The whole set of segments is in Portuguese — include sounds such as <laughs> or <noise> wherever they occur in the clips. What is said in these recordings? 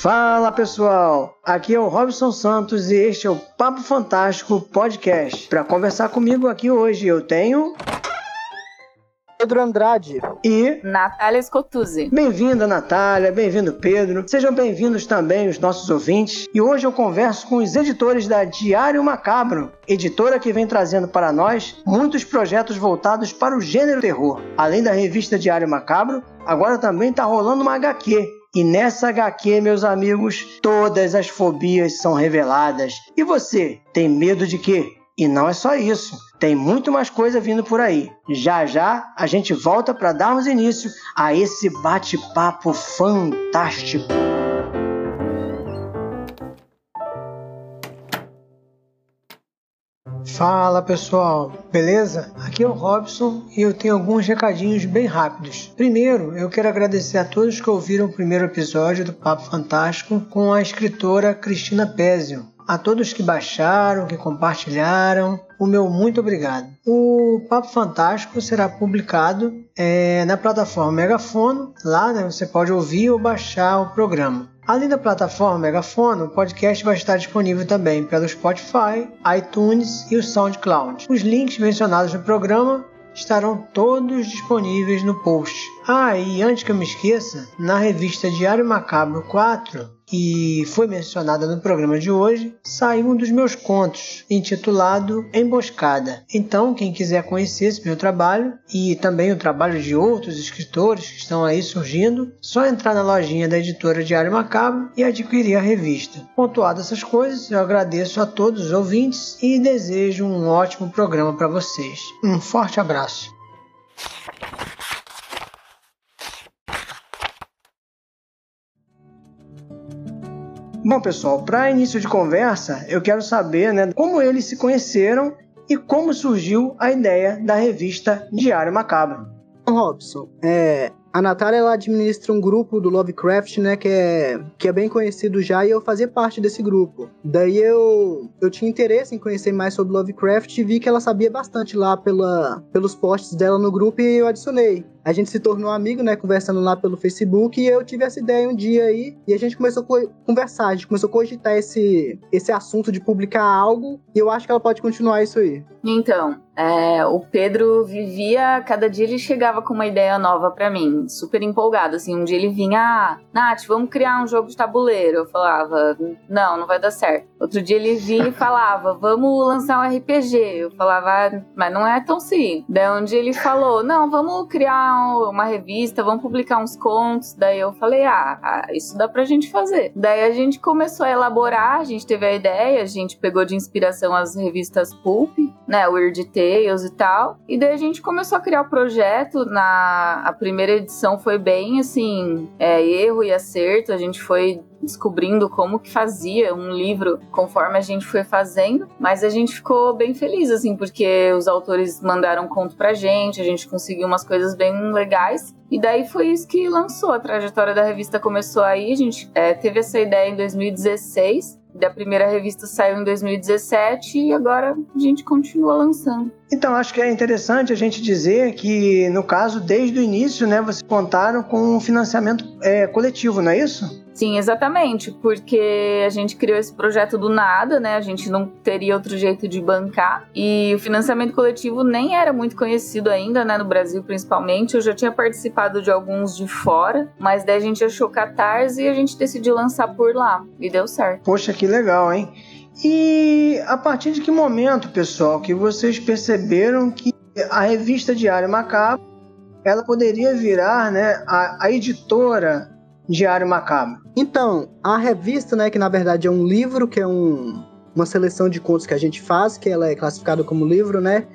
Fala pessoal, aqui é o Robson Santos e este é o Papo Fantástico Podcast. Para conversar comigo aqui hoje eu tenho Pedro Andrade e Natália Scotuzzi. Bem-vinda, Natália, bem-vindo, Pedro. Sejam bem-vindos também os nossos ouvintes. E hoje eu converso com os editores da Diário Macabro, editora que vem trazendo para nós muitos projetos voltados para o gênero terror. Além da revista Diário Macabro, agora também está rolando uma HQ e nessa HQ, meus amigos, todas as fobias são reveladas. E você, tem medo de quê? E não é só isso, tem muito mais coisa vindo por aí. Já já a gente volta para darmos início a esse bate-papo fantástico. Fala pessoal, beleza? Aqui é o Robson e eu tenho alguns recadinhos bem rápidos. Primeiro, eu quero agradecer a todos que ouviram o primeiro episódio do Papo Fantástico com a escritora Cristina Pézio a todos que baixaram, que compartilharam, o meu muito obrigado. O Papo Fantástico será publicado é, na plataforma Megafono, lá né, você pode ouvir ou baixar o programa. Além da plataforma Megafono, o podcast vai estar disponível também pelo Spotify, iTunes e o SoundCloud. Os links mencionados no programa estarão todos disponíveis no post. Ah, e antes que eu me esqueça, na revista Diário Macabro 4 que foi mencionada no programa de hoje, saiu um dos meus contos, intitulado Emboscada. Então, quem quiser conhecer esse meu trabalho e também o trabalho de outros escritores que estão aí surgindo, só entrar na lojinha da editora Diário Macabro e adquirir a revista. Pontuado essas coisas, eu agradeço a todos os ouvintes e desejo um ótimo programa para vocês. Um forte abraço. Bom, pessoal, para início de conversa, eu quero saber né, como eles se conheceram e como surgiu a ideia da revista Diário Macabro. Robson, é, a Natália ela administra um grupo do Lovecraft, né, que é, que é bem conhecido já, e eu fazia parte desse grupo. Daí eu, eu tinha interesse em conhecer mais sobre Lovecraft e vi que ela sabia bastante lá pela, pelos posts dela no grupo e eu adicionei. A gente se tornou amigo, né, conversando lá pelo Facebook, e eu tive essa ideia um dia aí, e a gente começou a conversar, a gente começou a cogitar esse, esse assunto de publicar algo, e eu acho que ela pode continuar isso aí. Então, é, o Pedro vivia, cada dia ele chegava com uma ideia nova para mim, super empolgado, assim, um dia ele vinha, ah, Nath, vamos criar um jogo de tabuleiro, eu falava, não, não vai dar certo. Outro dia ele vinha e falava, <laughs> vamos lançar um RPG, eu falava, ah, mas não é tão sim. Daí um dia ele falou, não, vamos criar uma revista, vamos publicar uns contos. Daí eu falei, ah, ah, isso dá pra gente fazer. Daí a gente começou a elaborar, a gente teve a ideia, a gente pegou de inspiração as revistas Pulp, né, Weird Tales e tal. E daí a gente começou a criar o projeto. Na a primeira edição foi bem assim, é, erro e acerto. A gente foi descobrindo como que fazia um livro conforme a gente foi fazendo, mas a gente ficou bem feliz assim, porque os autores mandaram conto pra gente, a gente conseguiu umas coisas bem legais. E daí foi isso que lançou. A trajetória da revista começou aí. A gente é, teve essa ideia em 2016 da primeira revista saiu em 2017 e agora a gente continua lançando. Então, acho que é interessante a gente dizer que, no caso, desde o início, né, vocês contaram com um financiamento é, coletivo, não é isso? Sim, exatamente, porque a gente criou esse projeto do nada, né? A gente não teria outro jeito de bancar. E o financiamento coletivo nem era muito conhecido ainda, né? No Brasil, principalmente. Eu já tinha participado de alguns de fora, mas daí a gente achou Catarse e a gente decidiu lançar por lá. E deu certo. Poxa, que legal, hein? E a partir de que momento, pessoal, que vocês perceberam que a revista Diário Macabro ela poderia virar né, a, a editora Diário Macabro? Então, a revista, né, que na verdade é um livro, que é um, uma seleção de contos que a gente faz, que ela é classificada como livro, né?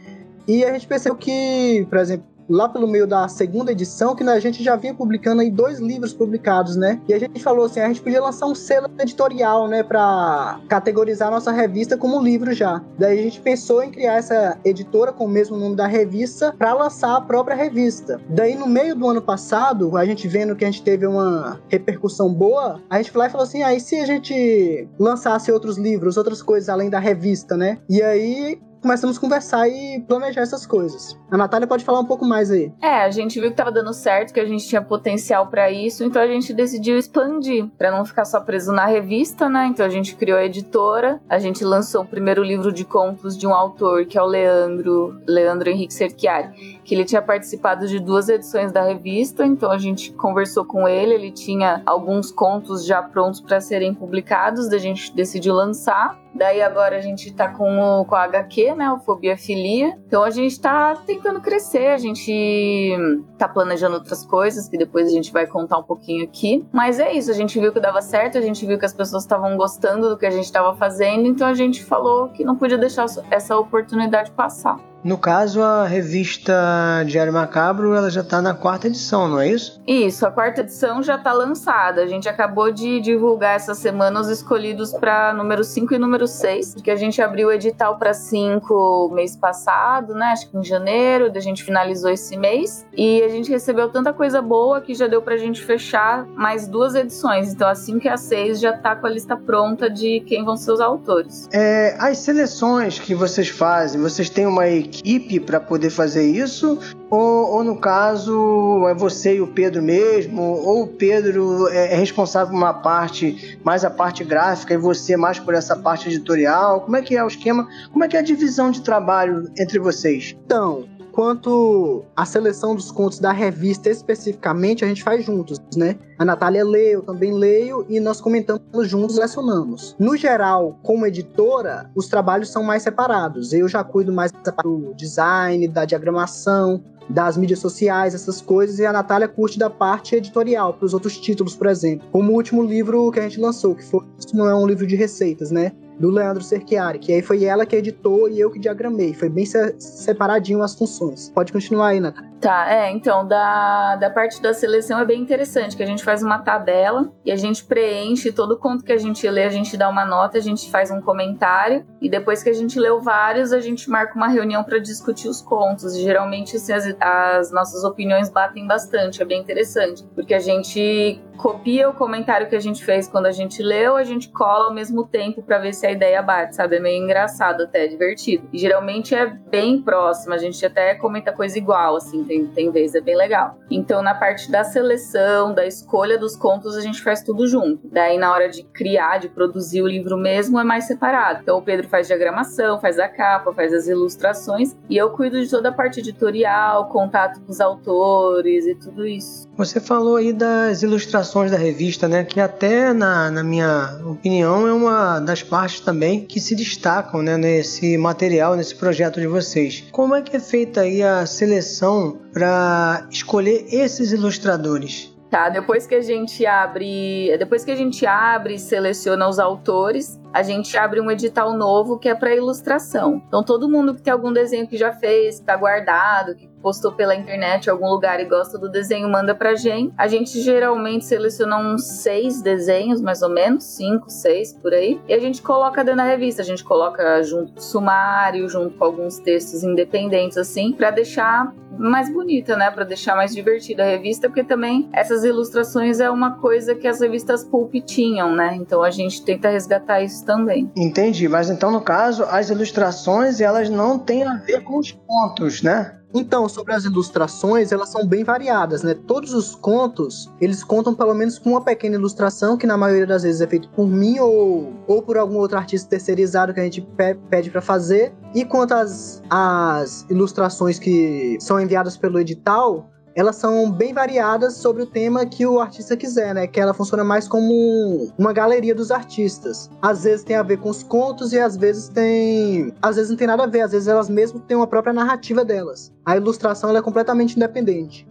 E a gente percebeu que, por exemplo, lá pelo meio da segunda edição, que a gente já vinha publicando aí dois livros publicados, né? E a gente falou assim, a gente podia lançar um selo editorial, né, para categorizar nossa revista como livro já. Daí a gente pensou em criar essa editora com o mesmo nome da revista para lançar a própria revista. Daí no meio do ano passado, a gente vendo que a gente teve uma repercussão boa, a gente foi lá e falou assim, aí ah, se a gente lançasse outros livros, outras coisas além da revista, né? E aí começamos a conversar e planejar essas coisas. A Natália pode falar um pouco mais aí. É, a gente viu que tava dando certo, que a gente tinha potencial para isso, então a gente decidiu expandir, para não ficar só preso na revista, né? Então a gente criou a editora, a gente lançou o primeiro livro de contos de um autor que é o Leandro, Leandro Henrique Cerchiari, que ele tinha participado de duas edições da revista, então a gente conversou com ele, ele tinha alguns contos já prontos para serem publicados, a gente decidiu lançar. Daí agora a gente tá com o com a HQ, né, o Fobia Filia. Então a gente tá tentando crescer, a gente tá planejando outras coisas que depois a gente vai contar um pouquinho aqui. Mas é isso, a gente viu que dava certo, a gente viu que as pessoas estavam gostando do que a gente estava fazendo, então a gente falou que não podia deixar essa oportunidade passar. No caso, a revista Diário Macabro, ela já está na quarta edição, não é isso? Isso, a quarta edição já está lançada. A gente acabou de divulgar essa semana os escolhidos para número 5 e número 6, porque a gente abriu o edital para 5 mês passado, né? Acho que em janeiro, a gente finalizou esse mês. E a gente recebeu tanta coisa boa que já deu para a gente fechar mais duas edições. Então a 5 e a 6 já está com a lista pronta de quem vão ser os autores. É, as seleções que vocês fazem, vocês têm uma equipe equipe para poder fazer isso? Ou, ou, no caso é você e o Pedro mesmo? Ou o Pedro é, é responsável por uma parte, mais a parte gráfica, e você mais por essa parte editorial? Como é que é o esquema? Como é que é a divisão de trabalho entre vocês? Então, quanto à seleção dos contos da revista especificamente, a gente faz juntos, né? A Natália lê, eu também leio e nós comentamos juntos, lecionamos. No geral, como editora, os trabalhos são mais separados. Eu já cuido mais do design, da diagramação, das mídias sociais, essas coisas, e a Natália curte da parte editorial, para os outros títulos, por exemplo. Como o último livro que a gente lançou, que foi Isso Não É um Livro de Receitas, né? Do Leandro Cerchiari, que aí foi ela que editou e eu que diagramei. Foi bem separadinho as funções. Pode continuar aí, Natália. Tá, é, então, da, da parte da seleção é bem interessante, que a gente faz uma tabela e a gente preenche todo conto que a gente lê, a gente dá uma nota, a gente faz um comentário e depois que a gente leu vários, a gente marca uma reunião para discutir os contos. E geralmente, assim, as, as nossas opiniões batem bastante, é bem interessante, porque a gente copia o comentário que a gente fez quando a gente leu, a gente cola ao mesmo tempo para ver se a ideia bate, sabe? É meio engraçado até, divertido. E geralmente é bem próximo, a gente até comenta coisa igual, assim, tem, tem vezes, é bem legal. Então, na parte da seleção, da escolha dos contos, a gente faz tudo junto. Daí, na hora de criar, de produzir o livro mesmo, é mais separado. Então, o Pedro faz diagramação, faz a capa, faz as ilustrações, e eu cuido de toda a parte editorial, contato com os autores e tudo isso. Você falou aí das ilustrações da revista, né? Que até, na, na minha opinião, é uma das partes também que se destacam né, nesse material, nesse projeto de vocês. Como é que é feita aí a seleção para escolher esses ilustradores? Tá, depois que a gente abre, depois que a gente abre e seleciona os autores, a gente abre um edital novo que é para ilustração. Então todo mundo que tem algum desenho que já fez, que tá guardado, que postou pela internet em algum lugar e gosta do desenho, manda pra gente. A gente geralmente seleciona uns seis desenhos, mais ou menos, cinco, seis por aí, e a gente coloca dentro da revista. A gente coloca junto com sumário, junto com alguns textos independentes, assim, para deixar mais bonita, né? Para deixar mais divertida a revista, porque também essas ilustrações é uma coisa que as revistas pulp tinham, né? Então a gente tenta resgatar isso também. Entendi, mas então no caso as ilustrações elas não têm a ver com os pontos, né? Então, sobre as ilustrações, elas são bem variadas, né? Todos os contos, eles contam pelo menos com uma pequena ilustração, que na maioria das vezes é feito por mim ou, ou por algum outro artista terceirizado que a gente pede para fazer. E quanto às, às ilustrações que são enviadas pelo edital, elas são bem variadas sobre o tema que o artista quiser, né? Que ela funciona mais como uma galeria dos artistas. Às vezes tem a ver com os contos e às vezes tem, às vezes não tem nada a ver, às vezes elas mesmo têm uma própria narrativa delas. A ilustração é completamente independente.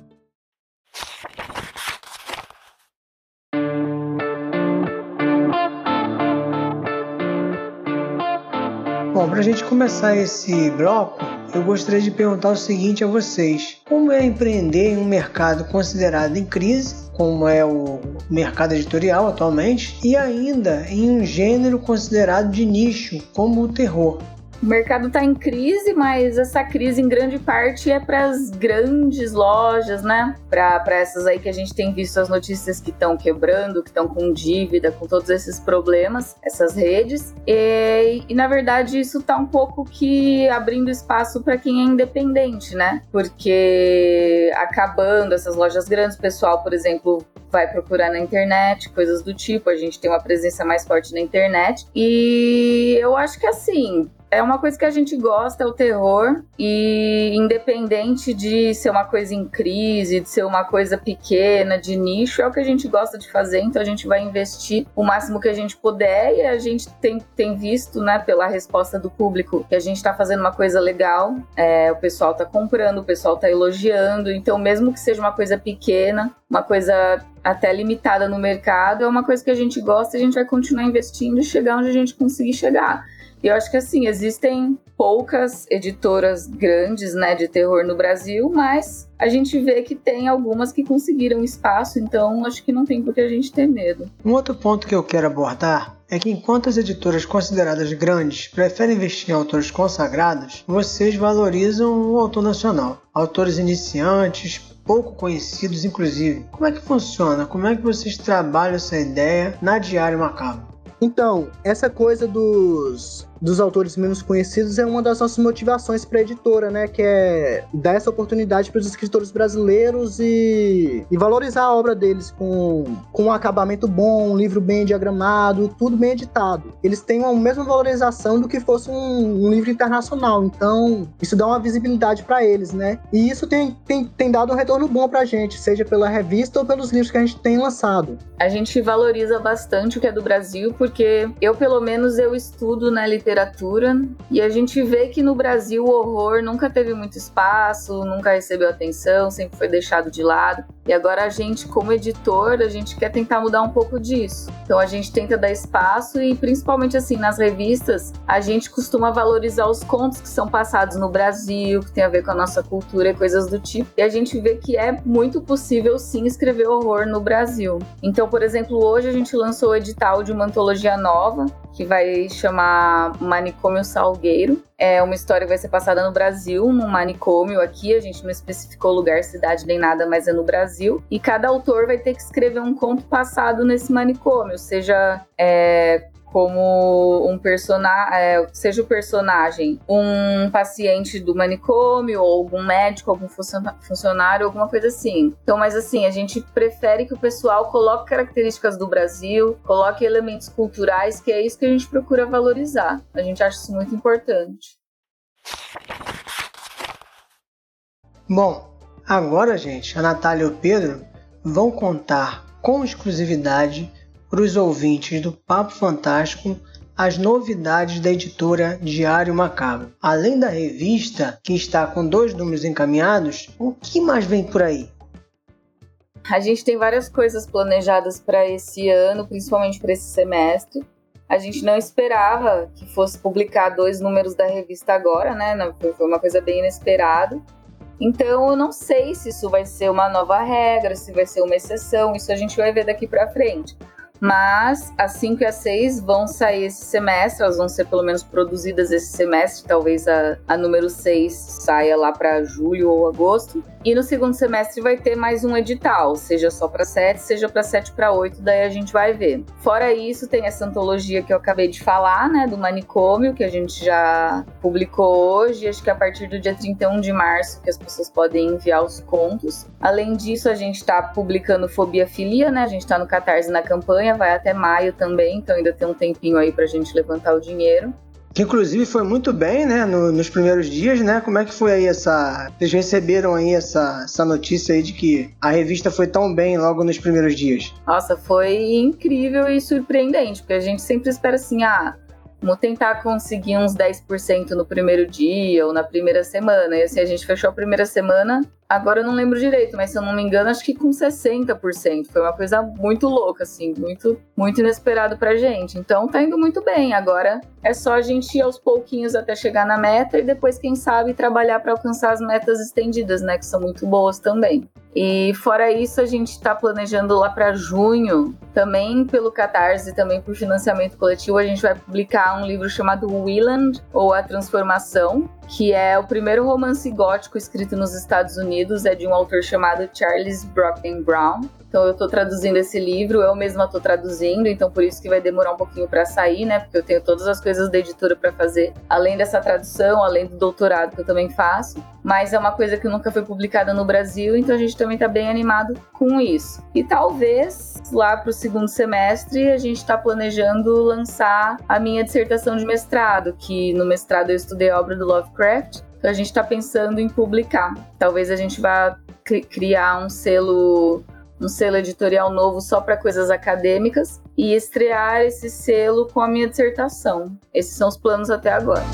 Bom, para a gente começar esse bloco, eu gostaria de perguntar o seguinte a vocês: como é empreender em um mercado considerado em crise, como é o mercado editorial atualmente, e ainda em um gênero considerado de nicho, como o terror? O mercado está em crise, mas essa crise em grande parte é para as grandes lojas, né? Para essas aí que a gente tem visto as notícias que estão quebrando, que estão com dívida, com todos esses problemas, essas redes. E, e na verdade isso está um pouco que abrindo espaço para quem é independente, né? Porque acabando essas lojas grandes, o pessoal, por exemplo, vai procurar na internet, coisas do tipo. A gente tem uma presença mais forte na internet. E eu acho que assim, é uma coisa que a gente gosta, é o terror, e independente de ser uma coisa em crise, de ser uma coisa pequena, de nicho, é o que a gente gosta de fazer, então a gente vai investir o máximo que a gente puder, e a gente tem, tem visto, né, pela resposta do público, que a gente tá fazendo uma coisa legal, é, o pessoal tá comprando, o pessoal tá elogiando, então mesmo que seja uma coisa pequena, uma coisa até limitada no mercado, é uma coisa que a gente gosta e a gente vai continuar investindo e chegar onde a gente conseguir chegar. E eu acho que assim, existem poucas editoras grandes, né, de terror no Brasil, mas a gente vê que tem algumas que conseguiram espaço, então acho que não tem por que a gente ter medo. Um outro ponto que eu quero abordar é que enquanto as editoras consideradas grandes preferem investir em autores consagrados, vocês valorizam o autor nacional, autores iniciantes, pouco conhecidos inclusive. Como é que funciona? Como é que vocês trabalham essa ideia na Diário Macabro? Então, essa coisa dos dos autores menos conhecidos é uma das nossas motivações para a editora, né? Que é dar essa oportunidade para os escritores brasileiros e, e, valorizar a obra deles com, com um acabamento bom, um livro bem diagramado, tudo bem editado. Eles têm a mesma valorização do que fosse um, um livro internacional. Então, isso dá uma visibilidade para eles, né? E isso tem, tem, tem dado um retorno bom para a gente, seja pela revista ou pelos livros que a gente tem lançado. A gente valoriza bastante o que é do Brasil, porque eu, pelo menos, eu estudo na literatura literatura e a gente vê que no Brasil o horror nunca teve muito espaço, nunca recebeu atenção, sempre foi deixado de lado. E agora a gente, como editor, a gente quer tentar mudar um pouco disso. Então a gente tenta dar espaço e principalmente assim nas revistas, a gente costuma valorizar os contos que são passados no Brasil, que tem a ver com a nossa cultura e coisas do tipo. E a gente vê que é muito possível sim escrever horror no Brasil. Então, por exemplo, hoje a gente lançou o edital de uma antologia nova que vai chamar Manicômio Salgueiro. É uma história que vai ser passada no Brasil, num manicômio aqui. A gente não especificou lugar, cidade nem nada, mas é no Brasil. E cada autor vai ter que escrever um conto passado nesse manicômio, seja é, como um personagem, é, seja o personagem um paciente do manicômio, ou algum médico, algum funcionário, alguma coisa assim. Então, mas assim, a gente prefere que o pessoal coloque características do Brasil, coloque elementos culturais, que é isso que a gente procura valorizar. A gente acha isso muito importante. Bom, agora, gente, a Natália e o Pedro vão contar com exclusividade para os ouvintes do Papo Fantástico as novidades da editora Diário Macabro. Além da revista, que está com dois números encaminhados, o que mais vem por aí? A gente tem várias coisas planejadas para esse ano, principalmente para esse semestre. A gente não esperava que fosse publicar dois números da revista agora, né? Foi uma coisa bem inesperada. Então, eu não sei se isso vai ser uma nova regra, se vai ser uma exceção, isso a gente vai ver daqui para frente. Mas as 5 e as 6 vão sair esse semestre, elas vão ser pelo menos produzidas esse semestre, talvez a, a número 6 saia lá para julho ou agosto. E no segundo semestre vai ter mais um edital, seja só para 7, seja para 7 para 8, daí a gente vai ver. Fora isso, tem essa antologia que eu acabei de falar, né, do manicômio, que a gente já publicou hoje, acho que a partir do dia 31 de março que as pessoas podem enviar os contos. Além disso, a gente está publicando Fobia Filia, né, a gente está no Catarse na campanha, vai até maio também, então ainda tem um tempinho aí para a gente levantar o dinheiro que inclusive foi muito bem, né, no, nos primeiros dias, né? Como é que foi aí essa... Vocês receberam aí essa, essa notícia aí de que a revista foi tão bem logo nos primeiros dias? Nossa, foi incrível e surpreendente, porque a gente sempre espera assim, ah, vamos tentar conseguir uns 10% no primeiro dia ou na primeira semana. E assim, a gente fechou a primeira semana Agora eu não lembro direito, mas se eu não me engano, acho que com 60%. Foi uma coisa muito louca, assim, muito, muito inesperado pra gente. Então tá indo muito bem. Agora é só a gente ir aos pouquinhos até chegar na meta e depois, quem sabe, trabalhar para alcançar as metas estendidas, né? Que são muito boas também. E fora isso, a gente está planejando lá para junho, também pelo Catarse, também por financiamento coletivo, a gente vai publicar um livro chamado Willand, ou A Transformação, que é o primeiro romance gótico escrito nos Estados Unidos, é de um autor chamado Charles Brockden Brown. Então eu estou traduzindo esse livro, eu mesma estou traduzindo, então por isso que vai demorar um pouquinho para sair, né? Porque eu tenho todas as coisas da editora para fazer, além dessa tradução, além do doutorado que eu também faço. Mas é uma coisa que nunca foi publicada no Brasil, então a gente também está bem animado com isso. E talvez lá para o segundo semestre a gente está planejando lançar a minha dissertação de mestrado, que no mestrado eu estudei a obra do Lovecraft. Então a gente está pensando em publicar. Talvez a gente vá criar um selo um selo editorial novo só para coisas acadêmicas e estrear esse selo com a minha dissertação. Esses são os planos até agora.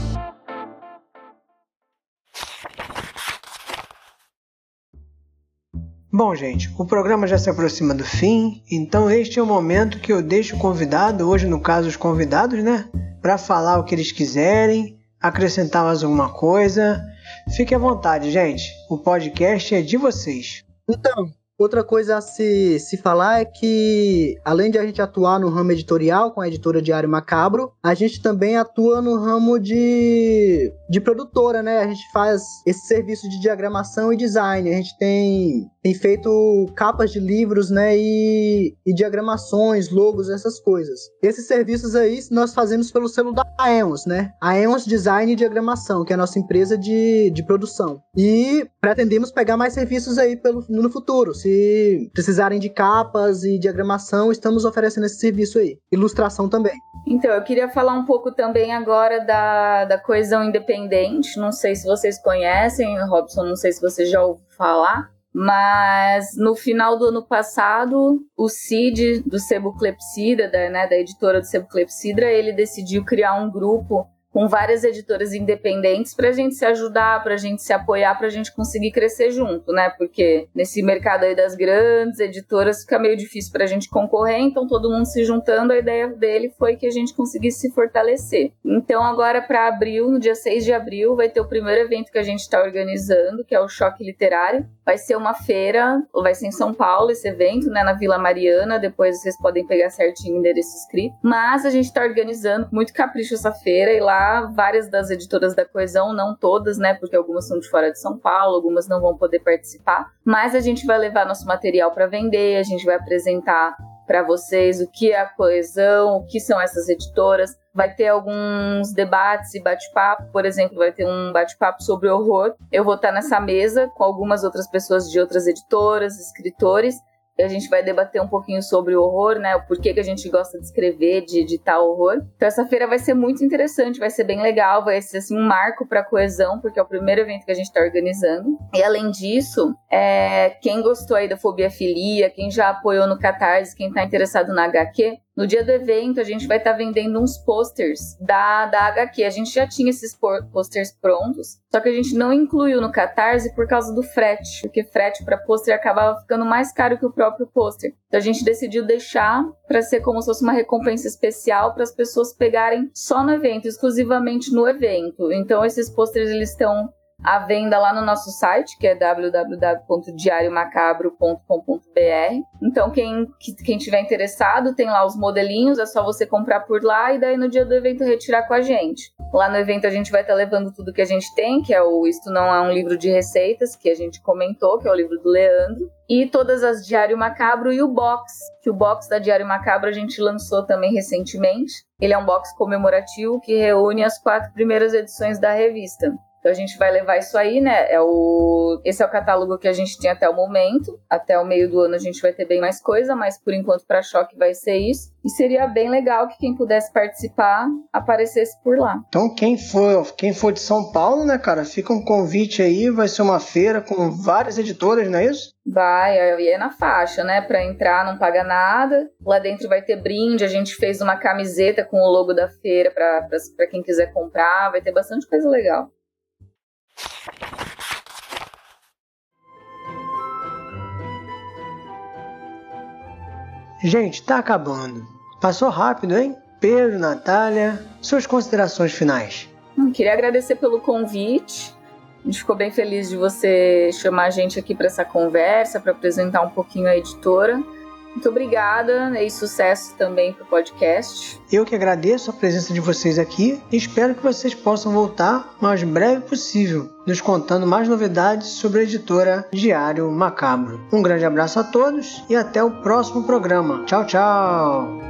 Bom, gente, o programa já se aproxima do fim, então este é o momento que eu deixo o convidado, hoje no caso os convidados, né, para falar o que eles quiserem, acrescentar mais alguma coisa. Fique à vontade, gente. O podcast é de vocês. Então, Outra coisa a se, se falar é que, além de a gente atuar no ramo editorial com a editora Diário Macabro, a gente também atua no ramo de, de produtora, né? A gente faz esse serviço de diagramação e design. A gente tem, tem feito capas de livros, né? E, e diagramações, logos, essas coisas. Esses serviços aí nós fazemos pelo selo da Aeons, né? Aeons Design e Diagramação, que é a nossa empresa de, de produção. E pretendemos pegar mais serviços aí pelo, no futuro. Se se precisarem de capas e diagramação, estamos oferecendo esse serviço aí. Ilustração também. Então, eu queria falar um pouco também agora da, da coesão independente. Não sei se vocês conhecem, Robson, não sei se você já ouviu falar. Mas no final do ano passado, o Cid do Sebo Clepsidra, da, né, da editora do Sebo Clepsidra, ele decidiu criar um grupo com várias editoras independentes para a gente se ajudar, para a gente se apoiar, para a gente conseguir crescer junto, né? Porque nesse mercado aí das grandes editoras fica meio difícil para a gente concorrer, então todo mundo se juntando, a ideia dele foi que a gente conseguisse se fortalecer. Então agora para abril, no dia 6 de abril, vai ter o primeiro evento que a gente está organizando, que é o Choque Literário. Vai ser uma feira, vai ser em São Paulo esse evento, né, na Vila Mariana, depois vocês podem pegar certinho o endereço escrito. Mas a gente está organizando muito capricho essa feira e lá várias das editoras da Coesão, não todas, né? Porque algumas são de fora de São Paulo, algumas não vão poder participar. Mas a gente vai levar nosso material para vender, a gente vai apresentar para vocês o que é a coesão, o que são essas editoras. Vai ter alguns debates e bate-papo, por exemplo, vai ter um bate-papo sobre horror. Eu vou estar nessa mesa com algumas outras pessoas de outras editoras, escritores, a gente vai debater um pouquinho sobre o horror, né? O porquê que a gente gosta de escrever, de editar horror. Então essa feira vai ser muito interessante, vai ser bem legal, vai ser assim um marco para coesão, porque é o primeiro evento que a gente está organizando. E além disso, é, quem gostou aí da fobia filia, quem já apoiou no Catarse, quem está interessado na HQ, no dia do evento, a gente vai estar tá vendendo uns posters da, da HQ. A gente já tinha esses posters prontos, só que a gente não incluiu no Catarse por causa do frete, porque frete para pôster acabava ficando mais caro que o próprio pôster. Então a gente decidiu deixar para ser como se fosse uma recompensa especial para as pessoas pegarem só no evento, exclusivamente no evento. Então esses posters eles estão à venda lá no nosso site, que é www.diariomacabro.com.br. Então, quem, quem tiver interessado, tem lá os modelinhos, é só você comprar por lá e daí no dia do evento retirar com a gente. Lá no evento a gente vai estar tá levando tudo que a gente tem, que é o Isto Não É um Livro de Receitas, que a gente comentou, que é o livro do Leandro. E todas as Diário Macabro e o box, que o box da Diário Macabro a gente lançou também recentemente. Ele é um box comemorativo que reúne as quatro primeiras edições da revista. Então a gente vai levar isso aí, né? É o... Esse é o catálogo que a gente tem até o momento. Até o meio do ano a gente vai ter bem mais coisa, mas por enquanto para choque vai ser isso. E seria bem legal que quem pudesse participar aparecesse por lá. Então quem for, quem for de São Paulo, né, cara, fica um convite aí, vai ser uma feira com várias editoras, não é isso? Vai, e é na faixa, né? Para entrar não paga nada. Lá dentro vai ter brinde. A gente fez uma camiseta com o logo da feira para quem quiser comprar. Vai ter bastante coisa legal. Gente, tá acabando. Passou rápido, hein? Pedro, Natália, suas considerações finais. Hum, queria agradecer pelo convite. A gente ficou bem feliz de você chamar a gente aqui para essa conversa, para apresentar um pouquinho a editora. Muito obrigada e sucesso também para o podcast. Eu que agradeço a presença de vocês aqui e espero que vocês possam voltar o mais breve possível, nos contando mais novidades sobre a editora Diário Macabro. Um grande abraço a todos e até o próximo programa. Tchau, tchau!